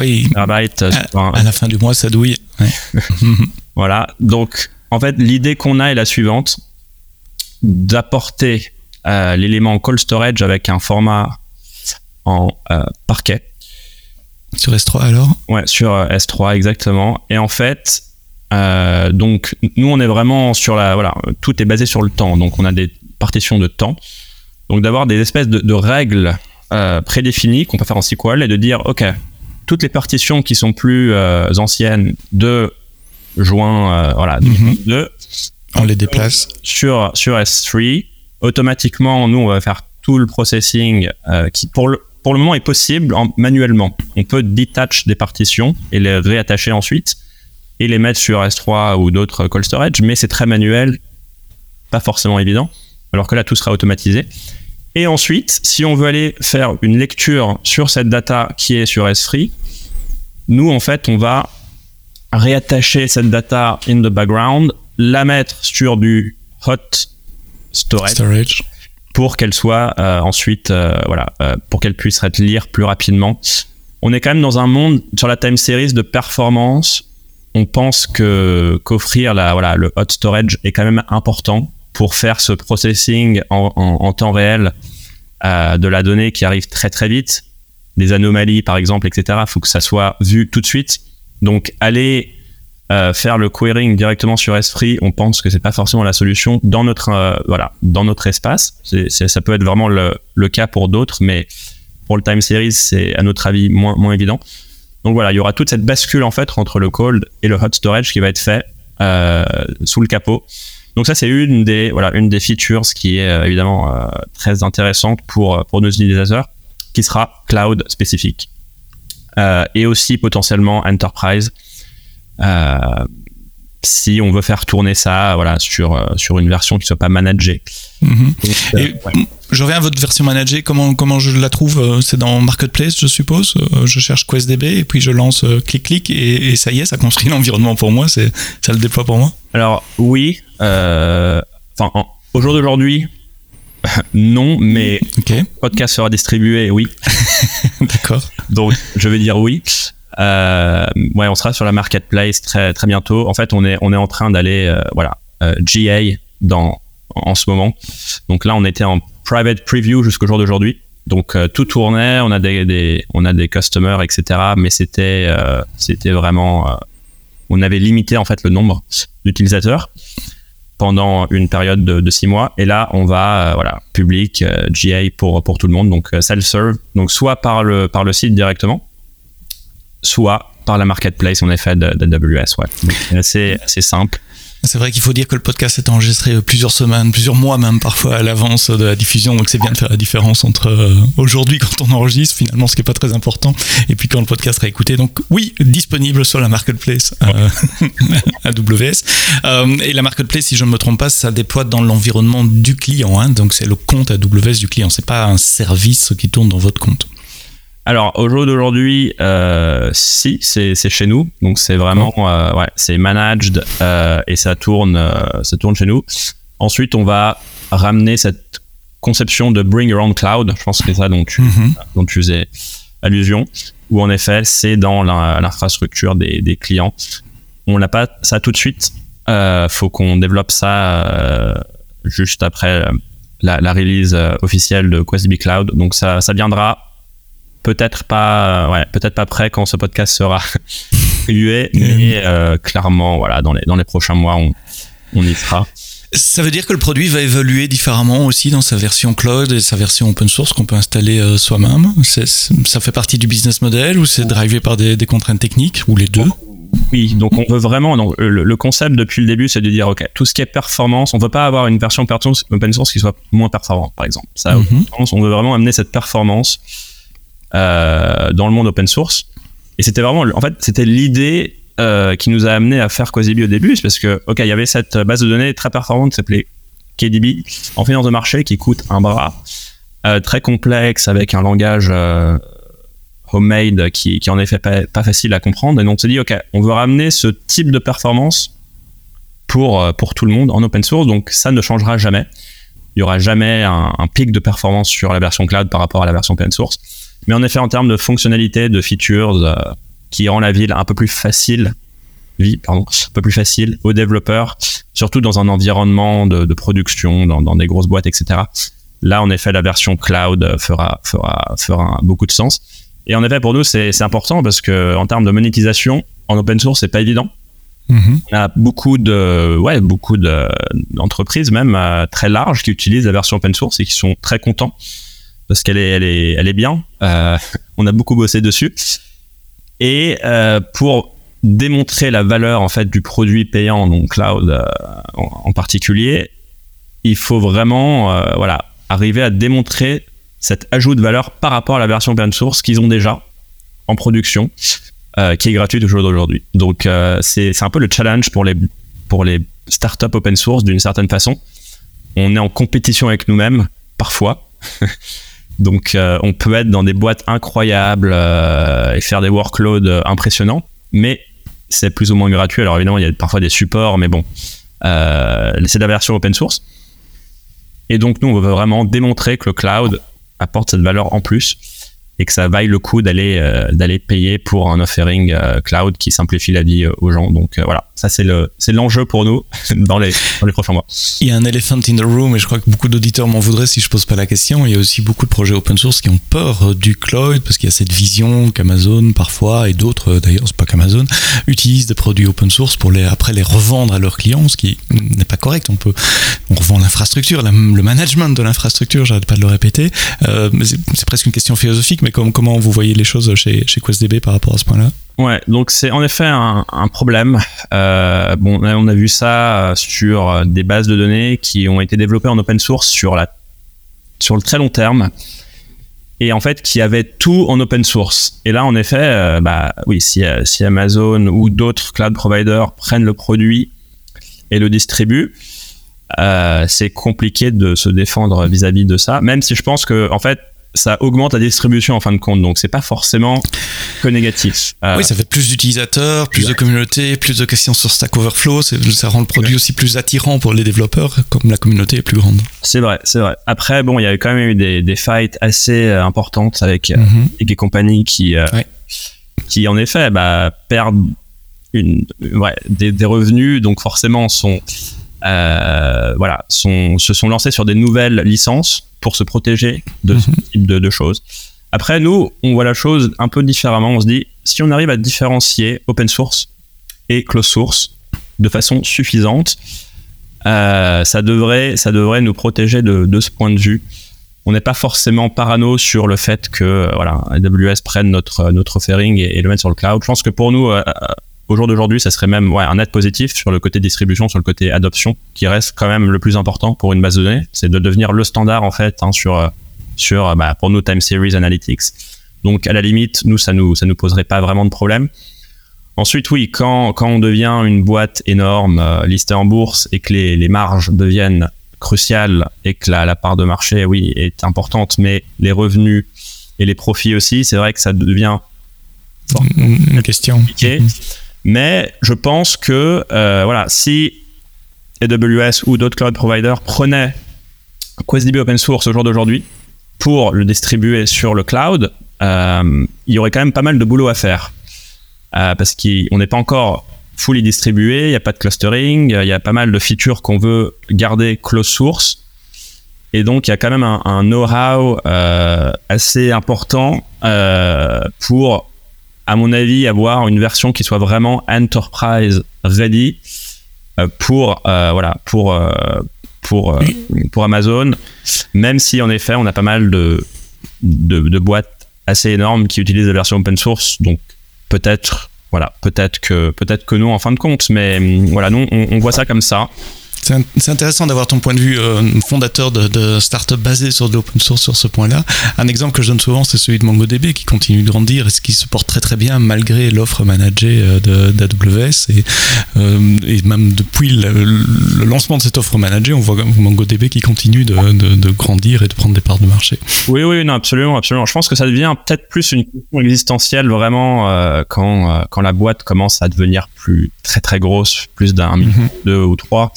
Oui, terabytes un, à la fin du mois, ça douille. Ouais. Voilà. Donc, en fait, l'idée qu'on a est la suivante d'apporter euh, l'élément cold storage avec un format en euh, parquet. Sur S3 alors? Ouais, sur euh, S3 exactement. Et en fait, euh, donc nous on est vraiment sur la voilà, tout est basé sur le temps. Donc on a des partitions de temps. Donc d'avoir des espèces de, de règles prédéfinies qu'on peut faire en SQL et de dire ok, toutes les partitions qui sont plus anciennes de juin voilà Mhm. 2022 On les déplace. sur sur S3 automatiquement nous on va faire tout le processing euh, qui pour le pour le moment est possible en, manuellement. On peut detach des partitions et les réattacher ensuite et les mettre sur S3 ou d'autres cold storage mais c'est très manuel pas forcément évident alors que là tout sera automatisé. Et ensuite si on veut aller faire une lecture sur cette data qui est sur S3 nous en fait on va réattacher cette data in the background la mettre sur du hot storage Storage. pour qu'elle soit euh, ensuite euh, voilà euh, pour qu'elle puisse être lire plus rapidement. On est quand même dans un monde sur la time series de performance. On pense que qu'offrir la voilà le hot storage est quand même important pour faire ce processing en, en- en temps réel de la donnée qui arrive très très vite, des anomalies par exemple, etc. Il faut que ça soit vu tout de suite. Donc aller euh, faire le querying directement sur S3, on pense que c'est pas forcément la solution dans notre euh, voilà dans notre espace. Ça peut être vraiment le, cas pour d'autres, mais pour le time series, c'est à notre avis moins moins évident. Donc voilà, il y aura toute cette bascule en fait entre le cold et le hot storage qui va être fait euh, sous le capot. Donc ça c'est une des voilà une des features qui est évidemment très intéressante pour pour nos utilisateurs, qui sera cloud spécifique et aussi potentiellement enterprise. Euh, si on veut faire tourner ça voilà sur euh, sur une version qui soit pas managée. Mhm. Donc, euh, Et ouais. je reviens à votre version managée. Comment, comment je la trouve C'est dans Marketplace, je suppose. Je cherche QuestDB et puis je lance euh, clic-clic et, et ça y est, ça construit l'environnement pour moi. C'est, ça le déploie pour moi. Alors oui, euh, en- au jour d'aujourd'hui, non, mais Ok, podcast sera distribué, oui. d'accord. Donc je vais dire oui. Euh, ouais, on sera sur la marketplace très très bientôt. En fait, on est on est en train d'aller euh, voilà euh, GA dans en ce moment. Donc là, on était en private preview jusqu'au jour d'aujourd'hui. Donc tout tournait, on a des, on a des customers etc. Mais c'était c'était vraiment on avait limité en fait le nombre d'utilisateurs pendant une période de, de six mois. Et là, on va voilà public GA pour pour tout le monde. Donc euh, self-serve. Donc soit par le par le site directement, soit par la marketplace en effet de- d'AWS. Ouais. C'est assez simple. C'est vrai qu'il faut dire que le podcast est enregistré plusieurs semaines, plusieurs mois même parfois à l'avance de la diffusion, donc c'est bien de faire la différence entre euh, aujourd'hui quand on enregistre finalement, ce qui est pas très important, et puis quand le podcast sera écouté. Donc oui, disponible sur la marketplace euh, AWS. Euh, et la marketplace, si je ne me trompe pas, ça déploie dans l'environnement du client, hein, donc c'est le compte AWS du client, c'est pas un service qui tourne dans votre compte. Alors au jour d'aujourd'hui, euh, si c'est chez nous, donc c'est vraiment euh, ouais, c'est managed euh, et ça tourne euh, ça tourne chez nous. Ensuite, on va ramener cette conception de bring around cloud. Je pense que c'est ça dont tu Mhm. dont tu faisais allusion. Où en effet, c'est dans l'infrastructure des, des clients. On n'a pas ça tout de suite. Faut qu'on développe ça juste après la, la release officielle de QuestDB Cloud. Donc ça, ça viendra peut-être pas, euh, ouais, peut-être pas prêt quand ce podcast sera distribué, mais euh, clairement, voilà, dans les dans les prochains mois, on on y sera. Ça veut dire que le produit va évoluer différemment aussi dans sa version cloud et sa version open source qu'on peut installer euh, soi-même? Ça fait partie du business model ou c'est drivé par des, des contraintes techniques ou les deux? Oui, donc on veut vraiment. Donc le, le concept depuis le début, c'est de dire ok, tout ce qui est performance, on veut pas avoir une version open source- open source qui soit moins performante, par exemple. Ça, Mhm. sens. on veut vraiment amener cette performance euh, dans le monde open source. Et c'était vraiment, en fait, c'était l'idée euh, qui nous a amené à faire QuasDB au début, parce que ok, il y avait cette base de données très performante qui s'appelait KDB en finance de marché qui coûte un bras, euh, très complexe avec un langage homemade qui, qui en effet pas, facile à comprendre. Et donc on s'est dit, ok, on veut ramener ce type de performance pour, pour tout le monde en open source, donc ça ne changera jamais. Il y aura jamais un pic de performance sur la version cloud par rapport à la version open source. Mais en effet, en termes de fonctionnalité, de features, euh, qui rend la ville un peu plus facile, vie, pardon, un peu plus facile aux développeurs, surtout dans un environnement de, de production, dans, dans des grosses boîtes, etc. Là, en effet, la version cloud fera, fera, fera beaucoup de sens. Et en effet, pour nous, c'est important parce que en termes de monétisation, en open source, c'est pas évident. Mhm. On a beaucoup de, ouais, beaucoup de- d'entreprises même euh, très larges qui utilisent la version open source et qui sont très contents parce qu'elle est, elle est, elle est bien. Euh, on a beaucoup bossé dessus. Et euh, pour démontrer la valeur en fait du produit payant, donc cloud euh, en, particulier, il faut vraiment, voilà, arriver à démontrer cet ajout de valeur par rapport à la version open source qu'ils ont déjà en production qui est gratuite au jour d'aujourd'hui. Donc c'est c'est un peu le challenge pour les pour les startups open source d'une certaine façon. On est en compétition avec nous-mêmes parfois. Donc euh, on peut être dans des boîtes incroyables euh, et faire des workloads euh, impressionnants, mais c'est plus ou moins gratuit. Alors évidemment il y a parfois des supports, mais bon, euh, c'est la version open source. Et donc nous on veut vraiment démontrer que le cloud apporte cette valeur en plus et que ça vaille le coup d'aller euh, d'aller payer pour un offering euh, cloud qui simplifie la vie euh, aux gens. Donc euh, voilà, ça c'est le c'est l'enjeu pour nous dans les dans les prochains mois. Il y a un elephant in the room et je crois que beaucoup d'auditeurs m'en voudraient si je pose pas la question. Il y a aussi beaucoup de projets open source qui ont peur euh, du cloud parce qu'il y a cette vision qu'Amazon parfois et d'autres d'ailleurs, c'est pas qu'Amazon, utilisent des produits open source pour les après les revendre à leurs clients, ce qui n'est pas correct. On peut on revend l'infrastructure, le management de l'infrastructure, j'arrête pas de le répéter. Mais c'est presque une question philosophique, mais comme, comment vous voyez les choses chez, chez QuestDB par rapport à ce point-là? Ouais, donc c'est en effet un, problème. Euh, bon, on a vu ça euh, sur euh, des bases de données qui ont été développées en open source sur la sur le très long terme et en fait qui avaient tout en open source. Et là, en effet, bah oui, si, si Amazon ou d'autres cloud providers prennent le produit et le distribuent, c'est compliqué de se défendre vis-à-vis de ça. Même si je pense que en fait ça augmente la distribution en fin de compte, donc c'est pas forcément que négatif. Euh, Oui, ça fait plus d'utilisateurs, plus de communautés, plus de questions sur Stack Overflow. Ça rend le produit aussi plus attirant pour les développeurs, comme la communauté est plus grande. C'est vrai, c'est vrai. Après, bon, il y a quand même eu des, des fights assez euh, importantes avec, euh, avec des compagnies qui, euh, Ouais. qui en effet, bah, perdent une, ouais, des, des revenus, donc forcément sont, euh, voilà, sont, se sont lancés sur des nouvelles licences pour se protéger de ce Mhm. type de, de choses. Après, nous, on voit la chose un peu différemment. On se dit, si on arrive à différencier open source et closed source de façon suffisante, euh, ça, devrait, ça devrait nous protéger de, de ce point de vue. On n'est pas forcément parano sur le fait que euh, voilà, AWS prenne notre, notre offering et, et le mette sur le cloud. Je pense que pour nous, euh, au jour d'aujourd'hui, ça serait même ouais, un net positif sur le côté distribution, sur le côté adoption, qui reste quand même le plus important pour une base de données. C'est de devenir le standard en fait hein, sur sur bah, pour nous time series analytics. Donc à la limite, nous ça nous ça nous poserait pas vraiment de problème. Ensuite, oui, quand, quand on devient une boîte énorme, euh, listée en bourse, et que les, les marges deviennent cruciales, et que la, la, part de marché, oui, est importante, mais les revenus et les profits aussi, c'est vrai que ça devient une question. Compliqué. Mais je pense que, euh, voilà, si AWS ou d'autres cloud providers prenaient QuestDB open source au jour d'aujourd'hui pour le distribuer sur le cloud, euh, il y aurait quand même pas mal de boulot à faire. Euh, parce qu'on n'est pas encore fully distribué, il n'y a pas de clustering, il y a pas mal de features qu'on veut garder close source. Et donc, il y a quand même un, know-how assez important pour, à mon avis, avoir une version qui soit vraiment enterprise ready euh, pour, euh, voilà, pour, euh, pour, pour Amazon. Même si, en effet, on a pas mal de, de, de boîtes assez énormes qui utilisent la version open source. Donc, peut-être, voilà, peut-être que, peut-être que nous en fin de compte, mais hum, voilà, nous on, on voit ça comme ça. C'est intéressant d'avoir ton point de vue euh, fondateur de, de start-up basé sur de l'open source sur ce point-là. Un exemple que je donne souvent, c'est celui de MongoDB qui continue de grandir et qui se porte très très bien malgré l'offre managée euh, d'AWS. Et, euh, et, même depuis le, le, lancement de cette offre managée, on voit MongoDB qui continue de, de, de, grandir et de prendre des parts de marché. Oui, oui, non, absolument, absolument. Je pense que ça devient peut-être plus une question existentielle vraiment euh, quand, euh, quand la boîte commence à devenir plus très très grosse, plus d'un, mm -hmm. deux ou trois.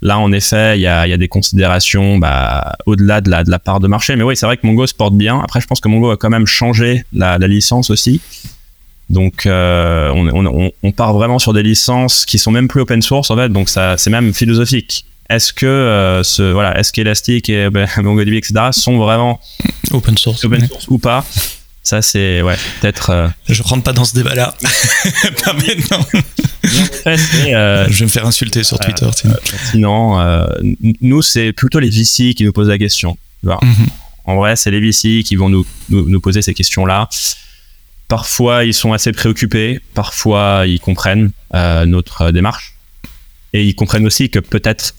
Là, en effet, il y a, y a, des considérations bah, au-delà de la, de la part de marché. Mais oui, c'est vrai que Mongo se porte bien. Après, je pense que Mongo a quand même changé la, la licence aussi. Donc, euh, on, on, on, part vraiment sur des licences qui sont même plus open source en fait. Donc, ça, c'est même philosophique. Est-ce que euh, ce, voilà, est-ce qu'Elastic et bah, MongoDB etc. sont vraiment open source, open source ou pas? Ça c'est ouais peut-être euh... je rentre pas dans ce débat là pas maintenant. Euh, je vais me faire insulter sur Twitter euh, sinon, sinon euh, nous c'est plutôt les VC qui nous posent la question mm -hmm. en vrai c'est les VC qui vont nous, nous, nous poser ces questions là parfois ils sont assez préoccupés. Parfois ils comprennent euh, notre démarche. Et ils comprennent aussi que peut-être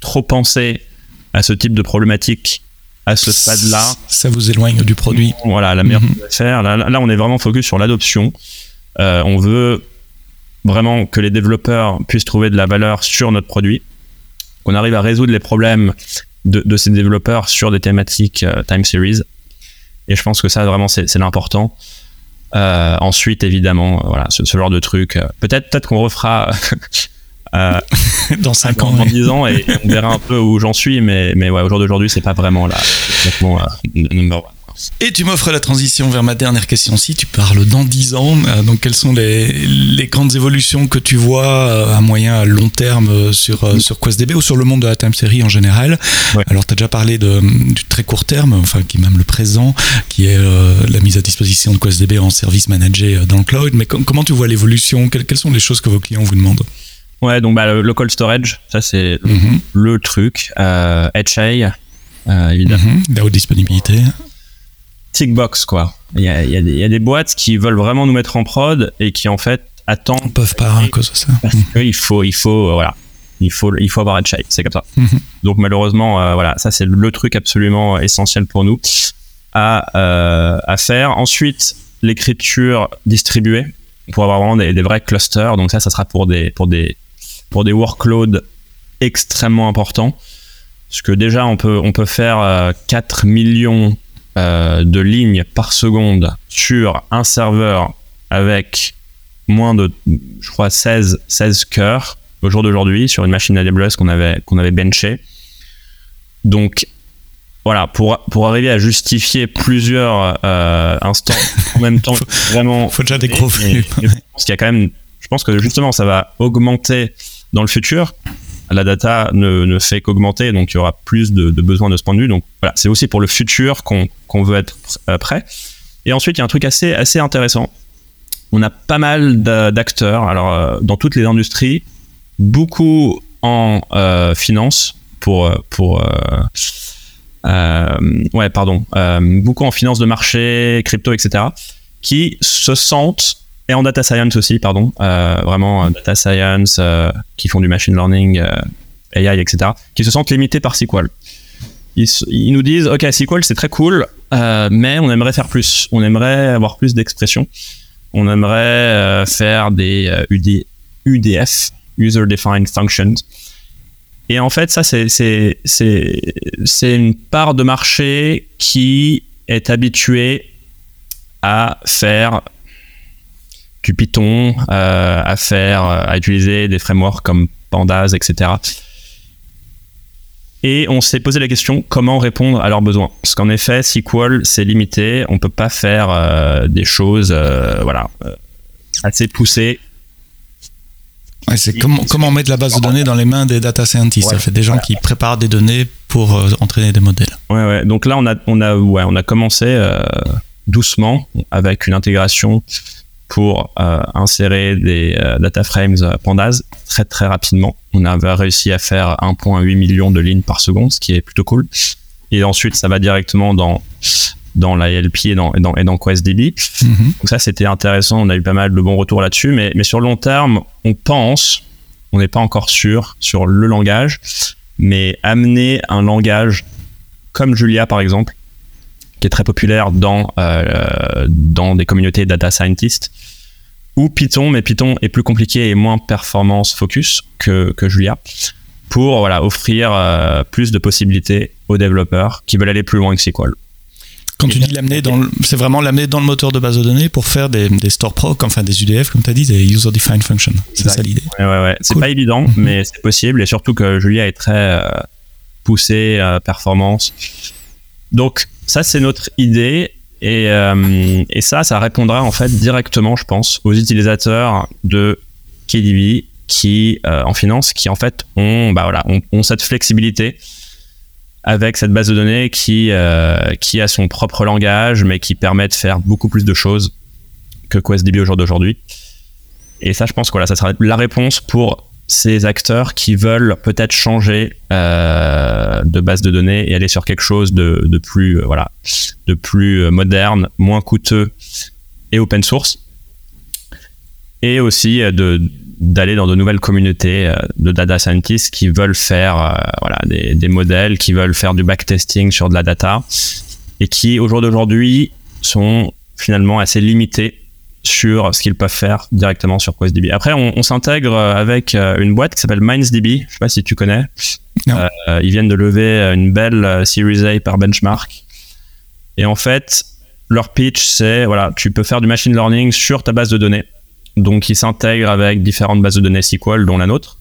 trop penser à ce type de problématique à ce stade-là. Ça vous éloigne du produit. Voilà, la meilleure mm -hmm. faire. Là, là, on est vraiment focus sur l'adoption. Euh, on veut vraiment que les développeurs puissent trouver de la valeur sur notre produit, qu'on arrive à résoudre les problèmes de, de ces développeurs sur des thématiques euh, time series. Et je pense que ça, vraiment, c'est l'important. Euh, ensuite, évidemment, voilà, ce, ce, genre de truc. Peut-être, peut-être qu'on refera euh, dans 5 ans, dans 10 ans, et, on verra un peu où j'en suis, mais, mais ouais, au jour d'aujourd'hui, c'est pas vraiment là, complètement euh, number one. Et tu m'offres la transition vers ma dernière question. Si tu parles dans 10 ans, euh, donc quelles sont les, les, grandes évolutions que tu vois à moyen, à long terme sur, sur QuestDB ou sur le monde de la time series en général? Ouais. Alors, tu as déjà parlé de, du très court terme, enfin, qui est même le présent, qui est euh, la mise à disposition de QuestDB en service managé dans le cloud. Mais com comment tu vois l'évolution? Quelles, quelles sont les choses que vos clients vous demandent? Ouais, donc bah, le local storage, ça c'est mm -hmm. le truc. Euh, HA, euh, évidemment. Mm -hmm. La haute disponibilité tickbox quoi. Il y a, il, y a des, il y a des boîtes qui veulent vraiment nous mettre en prod et qui en fait attendent. Ils peuvent pas à cause de ça. Parce mmh. qu'il faut, il faut, euh, voilà, il faut, il faut avoir shape, c'est comme ça. Donc malheureusement, euh, voilà, ça c'est le truc absolument essentiel pour nous à, euh, à faire. Ensuite, l'écriture distribuée pour avoir vraiment des, des, vrais clusters. Donc ça, ça sera pour des, pour des, pour des workloads extrêmement importants. Parce que déjà, on peut, on peut faire euh, 4 millions euh, de lignes par seconde sur un serveur avec moins de, je crois, 16, 16 cœurs au jour d'aujourd'hui sur une machine AWS qu'on avait, qu'on avait benché. Donc, voilà, pour, pour arriver à justifier plusieurs euh, instants en même temps, vraiment. faut déjà des gros flux. Je pense qu'il y a quand même, je pense que justement, ça va augmenter dans le futur la data ne, fait qu'augmenter, donc il y aura plus de, besoins de ce point de vue. Donc voilà, c'est aussi pour le futur qu'on qu veut être prêt. Et ensuite, il y a un truc assez, intéressant. On a pas mal d'acteurs, alors euh, dans toutes les industries, beaucoup en euh, finance pour pour euh, euh, ouais pardon, beaucoup en finance de marché, crypto, etc. qui se sentent et en data science aussi, pardon, vraiment data science qui font du machine learning, AI, etc., qui se sentent limités par SQL. Ils, nous disent, ok, SQL c'est très cool, mais on aimerait faire plus, on aimerait avoir plus d'expression, on aimerait faire des UD, UDF, User Defined Functions. Et en fait, ça, c'est une part de marché qui est habituée à faire du Python, euh, à faire, à utiliser des frameworks comme Pandas, etc. Et on s'est posé la question comment répondre à leurs besoins? Parce qu'en effet, SQL, c'est limité. On peut pas faire euh, des choses, euh, voilà, assez poussées c'est comment, comment mettre la base de données dans les mains des data scientists. ça fait des gens qui préparent des données pour euh, entraîner des modèles. Ouais, ouais. Donc là, on a, on a, ouais, on a commencé euh, doucement avec une intégration pour euh, insérer des data frames pandas très très rapidement. On avait réussi à faire 1.8 million de lignes par seconde, ce qui est plutôt cool. Et ensuite, ça va directement dans dans la LP et dans, et dans, et dans QuestDB. Mhm. Donc ça, c'était intéressant. On a eu pas mal de bons retours là-dessus. Mais, mais sur le long terme, on pense, on n'est pas encore sûr sur le langage, mais amener un langage comme Julia, par exemple, qui est très populaire dans, euh, dans des communautés data scientists, ou Python, mais Python est plus compliqué et moins performance focus que, que Julia, pour voilà, offrir euh, plus de possibilités aux développeurs qui veulent aller plus loin que SQL. Quand tu dis l'amener dans c'est vraiment l'amener dans le moteur de base de données pour faire des, des store proc, enfin des UDF, comme tu as dit, des user defined functions. C'est ça l'idée. Ouais, ouais, ouais. C'est pas évident, mhm. mais c'est possible. Et surtout que Julia est très euh, poussée performance. Donc, ça, c'est notre idée. Et, euh, ça, ça répondra en fait directement, je pense, aux utilisateurs de KDB qui, euh, en finance, qui en fait ont, bah ont, cette flexibilité avec cette base de données qui, euh, qui a son propre langage, mais qui permet de faire beaucoup plus de choses que QuestDB au jour d'aujourd'hui. Et ça, je pense que voilà, ça sera la réponse pour ces acteurs qui veulent peut-être changer euh, de base de données et aller sur quelque chose de, plus, euh, voilà, de plus moderne, moins coûteux et open source. Et aussi de, d'aller dans de nouvelles communautés euh, de data scientists qui veulent faire euh, voilà, des, modèles, qui veulent faire du backtesting sur de la data et qui, au jour d'aujourd'hui, sont finalement assez limités sur ce qu'ils peuvent faire directement sur QuestDB. Après, on, on s'intègre avec euh, une boîte qui s'appelle MindsDB. Je sais pas si tu connais. Euh, ils viennent de lever une belle Series A par benchmark. Et en fait, leur pitch, c'est voilà, tu peux faire du machine learning sur ta base de données. Donc, il s'intègre avec différentes bases de données SQL, dont la nôtre.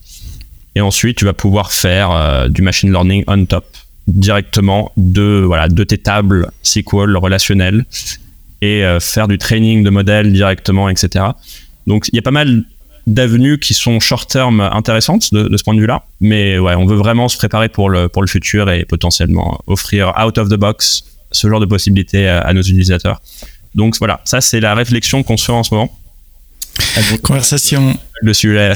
Et ensuite, tu vas pouvoir faire euh, du machine learning on top directement de, voilà, de tes tables SQL relationnelles et euh, faire du training de modèles directement, etc. Donc, il y a pas mal d'avenues qui sont short-term intéressantes de, ce point de vue-là. Mais ouais, on veut vraiment se préparer pour le, pour le futur et potentiellement offrir out of the box ce genre de possibilités à, à nos utilisateurs. Donc voilà, ça c'est la réflexion qu'on se fait en ce moment. Conversation. Le sujet.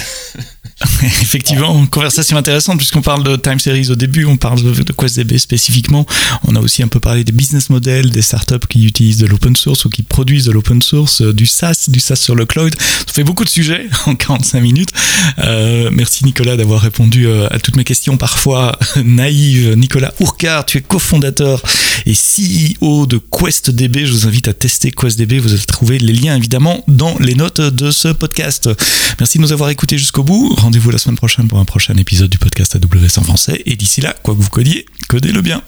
Effectivement, conversation intéressante puisqu'on parle de time series au début, on parle de, QuestDB spécifiquement. On a aussi un peu parlé des business models, des startups qui utilisent de l'open source ou qui produisent de l'open source, euh, du SaaS, du SaaS sur le cloud. Ça fait beaucoup de sujets en 45 minutes. Euh, merci Nicolas d'avoir répondu euh, à toutes mes questions parfois naïves. Nicolas Ourcard, tu es cofondateur et CEO de QuestDB. Je vous invite à tester QuestDB. Vous allez trouver les liens évidemment dans les notes de ce podcast. Merci de nous avoir écoutés jusqu'au bout rendez-vous la semaine prochaine pour un prochain épisode du podcast AWS en français. Et d'ici là, quoi que vous codiez, codez-le bien.